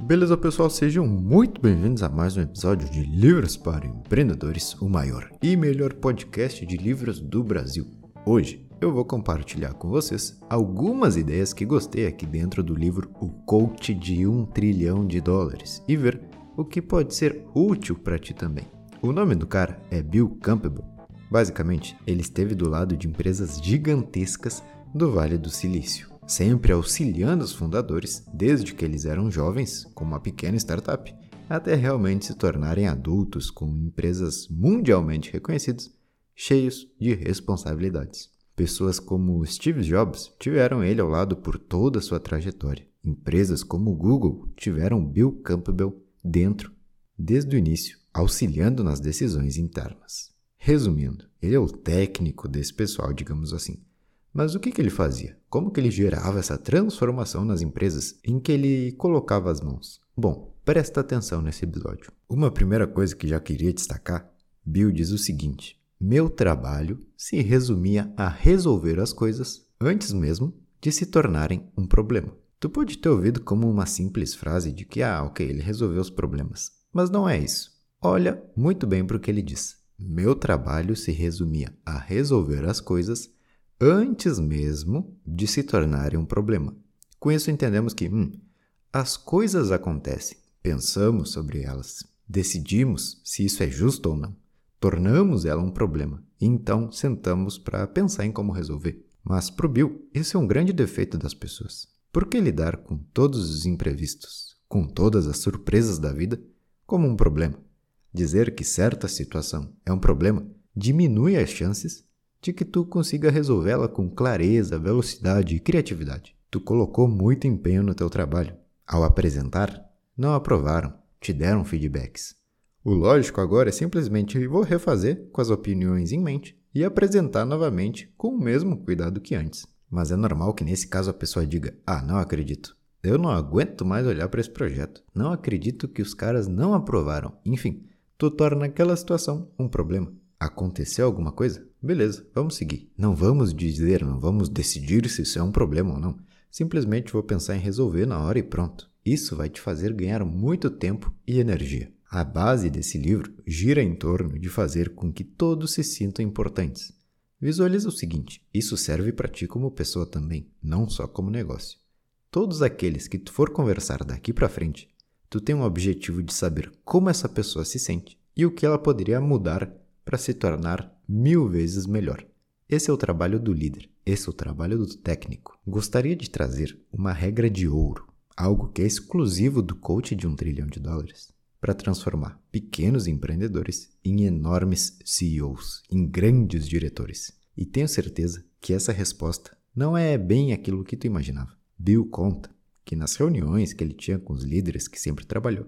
Beleza, pessoal? Sejam muito bem-vindos a mais um episódio de Livros para Empreendedores, o maior e melhor podcast de livros do Brasil. Hoje eu vou compartilhar com vocês algumas ideias que gostei aqui dentro do livro O Coach de um Trilhão de Dólares e ver o que pode ser útil para ti também. O nome do cara é Bill Campbell. Basicamente, ele esteve do lado de empresas gigantescas do Vale do Silício sempre auxiliando os fundadores desde que eles eram jovens, com uma pequena startup, até realmente se tornarem adultos com empresas mundialmente reconhecidas, cheios de responsabilidades. Pessoas como Steve Jobs tiveram ele ao lado por toda a sua trajetória. Empresas como Google tiveram Bill Campbell dentro desde o início, auxiliando nas decisões internas. Resumindo, ele é o técnico desse pessoal, digamos assim. Mas o que, que ele fazia? Como que ele gerava essa transformação nas empresas em que ele colocava as mãos? Bom, presta atenção nesse episódio. Uma primeira coisa que já queria destacar, Bill diz o seguinte: meu trabalho se resumia a resolver as coisas antes mesmo de se tornarem um problema. Tu pode ter ouvido como uma simples frase de que, ah, ok, ele resolveu os problemas. Mas não é isso. Olha muito bem para o que ele diz. Meu trabalho se resumia a resolver as coisas antes mesmo de se tornarem um problema. Com isso, entendemos que hum, as coisas acontecem, pensamos sobre elas, decidimos se isso é justo ou não, tornamos ela um problema então sentamos para pensar em como resolver. Mas para o Bill, esse é um grande defeito das pessoas. Por que lidar com todos os imprevistos, com todas as surpresas da vida, como um problema? Dizer que certa situação é um problema diminui as chances de que tu consiga resolvê-la com clareza, velocidade e criatividade. Tu colocou muito empenho no teu trabalho. Ao apresentar, não aprovaram, te deram feedbacks. O lógico agora é simplesmente vou refazer com as opiniões em mente e apresentar novamente com o mesmo cuidado que antes. Mas é normal que nesse caso a pessoa diga: "Ah, não acredito. Eu não aguento mais olhar para esse projeto. Não acredito que os caras não aprovaram." Enfim, tu torna aquela situação um problema. Aconteceu alguma coisa? Beleza, vamos seguir. Não vamos dizer, não vamos decidir se isso é um problema ou não. Simplesmente vou pensar em resolver na hora e pronto. Isso vai te fazer ganhar muito tempo e energia. A base desse livro gira em torno de fazer com que todos se sintam importantes. Visualiza o seguinte: isso serve para ti como pessoa também, não só como negócio. Todos aqueles que tu for conversar daqui para frente, tu tem um objetivo de saber como essa pessoa se sente e o que ela poderia mudar para se tornar mil vezes melhor. Esse é o trabalho do líder, esse é o trabalho do técnico. Gostaria de trazer uma regra de ouro, algo que é exclusivo do coach de um trilhão de dólares, para transformar pequenos empreendedores em enormes CEOs, em grandes diretores. E tenho certeza que essa resposta não é bem aquilo que tu imaginava. Bill conta que nas reuniões que ele tinha com os líderes que sempre trabalhou,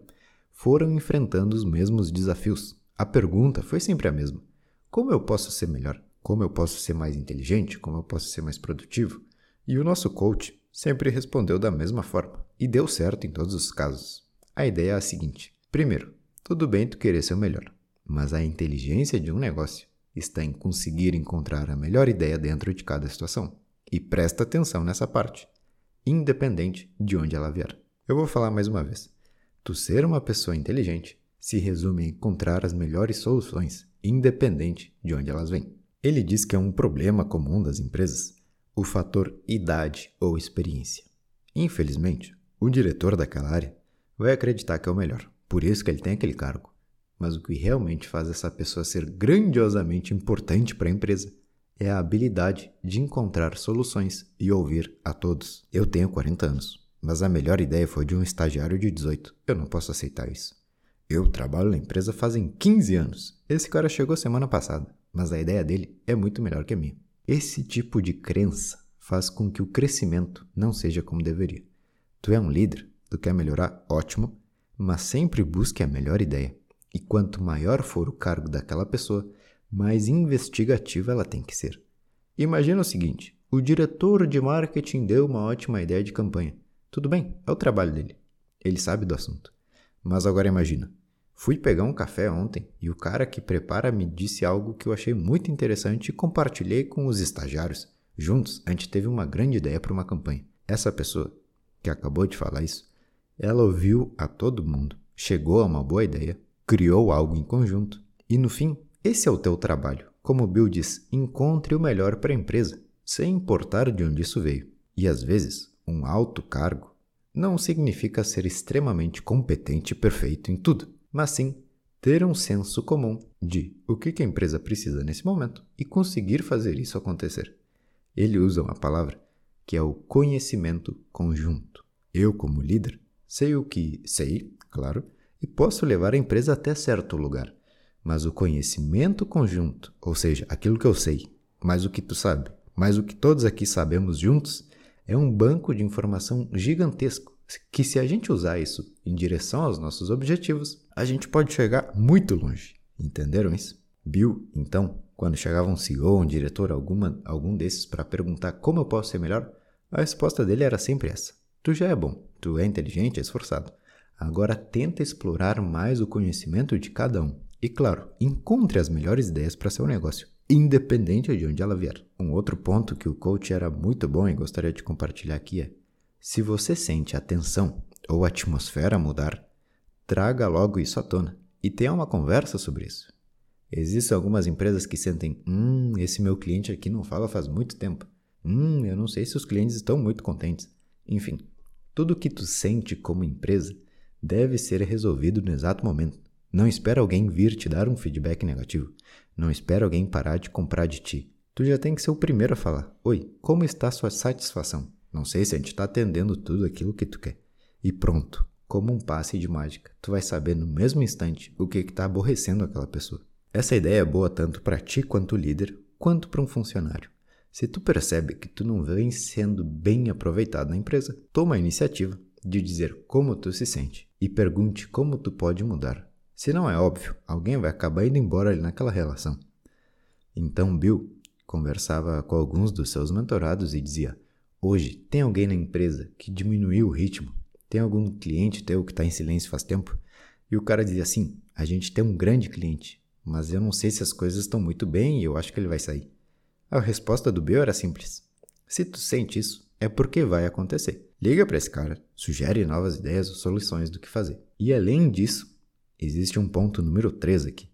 foram enfrentando os mesmos desafios, a pergunta foi sempre a mesma: como eu posso ser melhor? Como eu posso ser mais inteligente? Como eu posso ser mais produtivo? E o nosso coach sempre respondeu da mesma forma e deu certo em todos os casos. A ideia é a seguinte: primeiro, tudo bem tu querer ser o melhor, mas a inteligência de um negócio está em conseguir encontrar a melhor ideia dentro de cada situação. E presta atenção nessa parte, independente de onde ela vier. Eu vou falar mais uma vez. Tu ser uma pessoa inteligente se resume a encontrar as melhores soluções, independente de onde elas vêm. Ele diz que é um problema comum das empresas o fator idade ou experiência. Infelizmente, o diretor daquela área vai acreditar que é o melhor, por isso que ele tem aquele cargo. Mas o que realmente faz essa pessoa ser grandiosamente importante para a empresa é a habilidade de encontrar soluções e ouvir a todos. Eu tenho 40 anos, mas a melhor ideia foi de um estagiário de 18. Eu não posso aceitar isso. Eu trabalho na empresa fazem 15 anos. Esse cara chegou semana passada, mas a ideia dele é muito melhor que a minha. Esse tipo de crença faz com que o crescimento não seja como deveria. Tu é um líder, tu quer melhorar, ótimo, mas sempre busque a melhor ideia. E quanto maior for o cargo daquela pessoa, mais investigativa ela tem que ser. Imagina o seguinte: o diretor de marketing deu uma ótima ideia de campanha. Tudo bem, é o trabalho dele. Ele sabe do assunto. Mas agora imagina, fui pegar um café ontem e o cara que prepara me disse algo que eu achei muito interessante e compartilhei com os estagiários. Juntos, a gente teve uma grande ideia para uma campanha. Essa pessoa que acabou de falar isso Ela ouviu a todo mundo, chegou a uma boa ideia, criou algo em conjunto e no fim, esse é o teu trabalho. Como Bill diz, encontre o melhor para a empresa, sem importar de onde isso veio. E às vezes, um alto cargo não significa ser extremamente competente e perfeito em tudo, mas sim ter um senso comum de o que a empresa precisa nesse momento e conseguir fazer isso acontecer. Ele usa uma palavra que é o conhecimento conjunto. Eu, como líder, sei o que sei, claro, e posso levar a empresa até certo lugar. Mas o conhecimento conjunto, ou seja, aquilo que eu sei, mais o que tu sabe, mais o que todos aqui sabemos juntos, é um banco de informação gigantesco que se a gente usar isso em direção aos nossos objetivos, a gente pode chegar muito longe. Entenderam isso? Bill, então, quando chegava um CEO, um diretor, alguma, algum desses para perguntar como eu posso ser melhor, a resposta dele era sempre essa: Tu já é bom, tu é inteligente, é esforçado. Agora tenta explorar mais o conhecimento de cada um. E claro, encontre as melhores ideias para seu negócio, independente de onde ela vier. Um outro ponto que o coach era muito bom e gostaria de compartilhar aqui é: se você sente a tensão ou a atmosfera mudar, traga logo isso à tona e tenha uma conversa sobre isso. Existem algumas empresas que sentem: hum, esse meu cliente aqui não fala faz muito tempo. Hum, eu não sei se os clientes estão muito contentes. Enfim, tudo o que tu sente como empresa deve ser resolvido no exato momento. Não espera alguém vir te dar um feedback negativo. Não espera alguém parar de comprar de ti. Tu já tem que ser o primeiro a falar: Oi, como está sua satisfação? Não sei se a gente está atendendo tudo aquilo que tu quer. E pronto, como um passe de mágica, tu vai saber no mesmo instante o que está aborrecendo aquela pessoa. Essa ideia é boa tanto para ti quanto líder, quanto para um funcionário. Se tu percebe que tu não vem sendo bem aproveitado na empresa, toma a iniciativa de dizer como tu se sente e pergunte como tu pode mudar. Se não é óbvio, alguém vai acabar indo embora ali naquela relação. Então Bill conversava com alguns dos seus mentorados e dizia: Hoje, tem alguém na empresa que diminuiu o ritmo? Tem algum cliente teu que está em silêncio faz tempo? E o cara dizia assim: A gente tem um grande cliente, mas eu não sei se as coisas estão muito bem e eu acho que ele vai sair. A resposta do Bill era simples: Se tu sente isso, é porque vai acontecer. Liga para esse cara, sugere novas ideias ou soluções do que fazer. E além disso, existe um ponto número 3 aqui.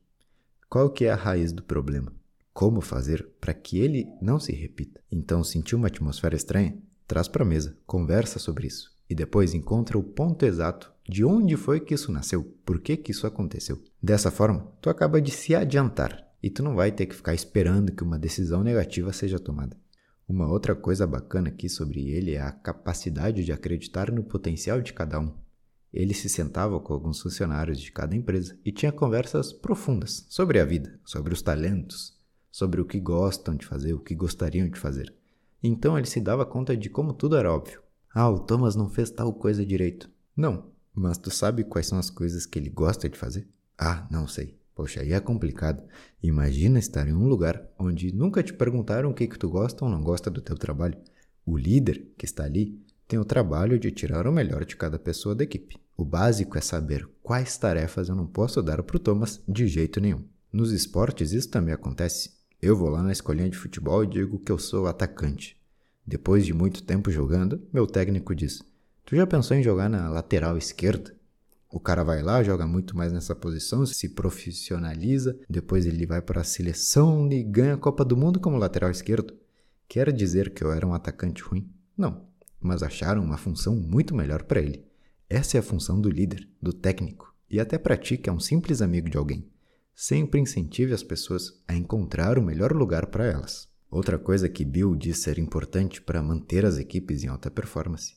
Qual que é a raiz do problema? como fazer para que ele não se repita. Então, sentiu uma atmosfera estranha? Traz para a mesa, conversa sobre isso e depois encontra o ponto exato de onde foi que isso nasceu, por que que isso aconteceu. Dessa forma, tu acaba de se adiantar e tu não vai ter que ficar esperando que uma decisão negativa seja tomada. Uma outra coisa bacana aqui sobre ele é a capacidade de acreditar no potencial de cada um. Ele se sentava com alguns funcionários de cada empresa e tinha conversas profundas sobre a vida, sobre os talentos, sobre o que gostam de fazer, o que gostariam de fazer. Então ele se dava conta de como tudo era óbvio. Ah, o Thomas não fez tal coisa direito. Não, mas tu sabe quais são as coisas que ele gosta de fazer? Ah, não sei. Poxa, aí é complicado. Imagina estar em um lugar onde nunca te perguntaram o que, que tu gosta ou não gosta do teu trabalho. O líder que está ali tem o trabalho de tirar o melhor de cada pessoa da equipe. O básico é saber quais tarefas eu não posso dar para o Thomas de jeito nenhum. Nos esportes isso também acontece. Eu vou lá na escolinha de futebol e digo que eu sou atacante. Depois de muito tempo jogando, meu técnico diz: Tu já pensou em jogar na lateral esquerda? O cara vai lá, joga muito mais nessa posição, se profissionaliza, depois ele vai para a seleção e ganha a Copa do Mundo como lateral esquerdo. Quer dizer que eu era um atacante ruim? Não, mas acharam uma função muito melhor para ele. Essa é a função do líder, do técnico, e até para ti que é um simples amigo de alguém. Sempre incentive as pessoas a encontrar o melhor lugar para elas. Outra coisa que Bill disse ser importante para manter as equipes em alta performance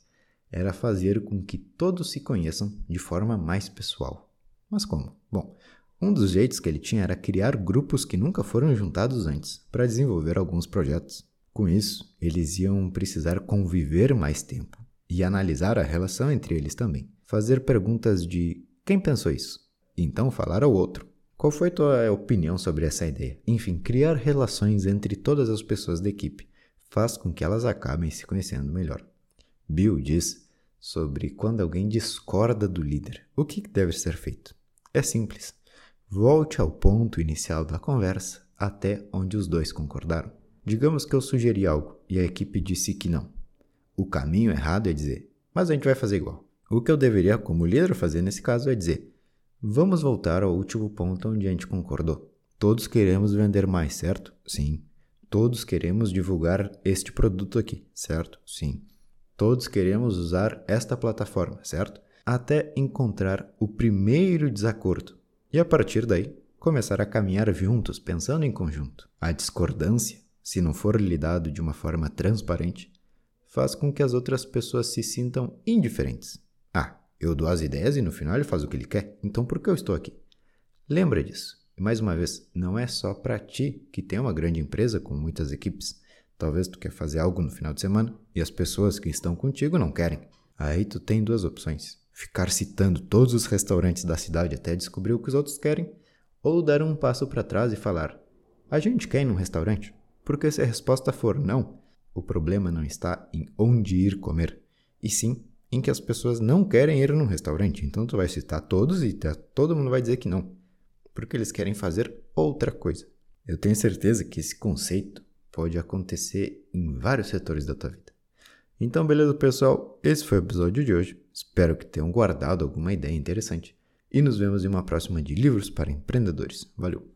era fazer com que todos se conheçam de forma mais pessoal. Mas como? Bom, um dos jeitos que ele tinha era criar grupos que nunca foram juntados antes para desenvolver alguns projetos. Com isso, eles iam precisar conviver mais tempo e analisar a relação entre eles também. Fazer perguntas de quem pensou isso? Então falar ao outro qual foi tua opinião sobre essa ideia? Enfim, criar relações entre todas as pessoas da equipe faz com que elas acabem se conhecendo melhor. Bill diz sobre quando alguém discorda do líder. O que deve ser feito? É simples. Volte ao ponto inicial da conversa até onde os dois concordaram. Digamos que eu sugeri algo e a equipe disse que não. O caminho errado é dizer, mas a gente vai fazer igual. O que eu deveria, como líder, fazer nesse caso é dizer: vamos voltar ao último ponto onde a gente concordou. Todos queremos vender mais, certo? Sim. Todos queremos divulgar este produto aqui, certo? Sim. Todos queremos usar esta plataforma, certo? Até encontrar o primeiro desacordo. E a partir daí, começar a caminhar juntos, pensando em conjunto. A discordância, se não for lidado de uma forma transparente, faz com que as outras pessoas se sintam indiferentes. Ah, eu dou as ideias e no final ele faz o que ele quer, então por que eu estou aqui? Lembra disso. E mais uma vez, não é só para ti que tem uma grande empresa com muitas equipes. Talvez tu quer fazer algo no final de semana e as pessoas que estão contigo não querem. Aí tu tem duas opções: ficar citando todos os restaurantes da cidade até descobrir o que os outros querem, ou dar um passo para trás e falar: a gente quer ir num restaurante? Porque se a resposta for não, o problema não está em onde ir comer, e sim em que as pessoas não querem ir num restaurante. Então tu vai citar todos e todo mundo vai dizer que não porque eles querem fazer outra coisa. Eu tenho certeza que esse conceito pode acontecer em vários setores da tua vida. Então, beleza, pessoal? Esse foi o episódio de hoje. Espero que tenham guardado alguma ideia interessante. E nos vemos em uma próxima de Livros para Empreendedores. Valeu!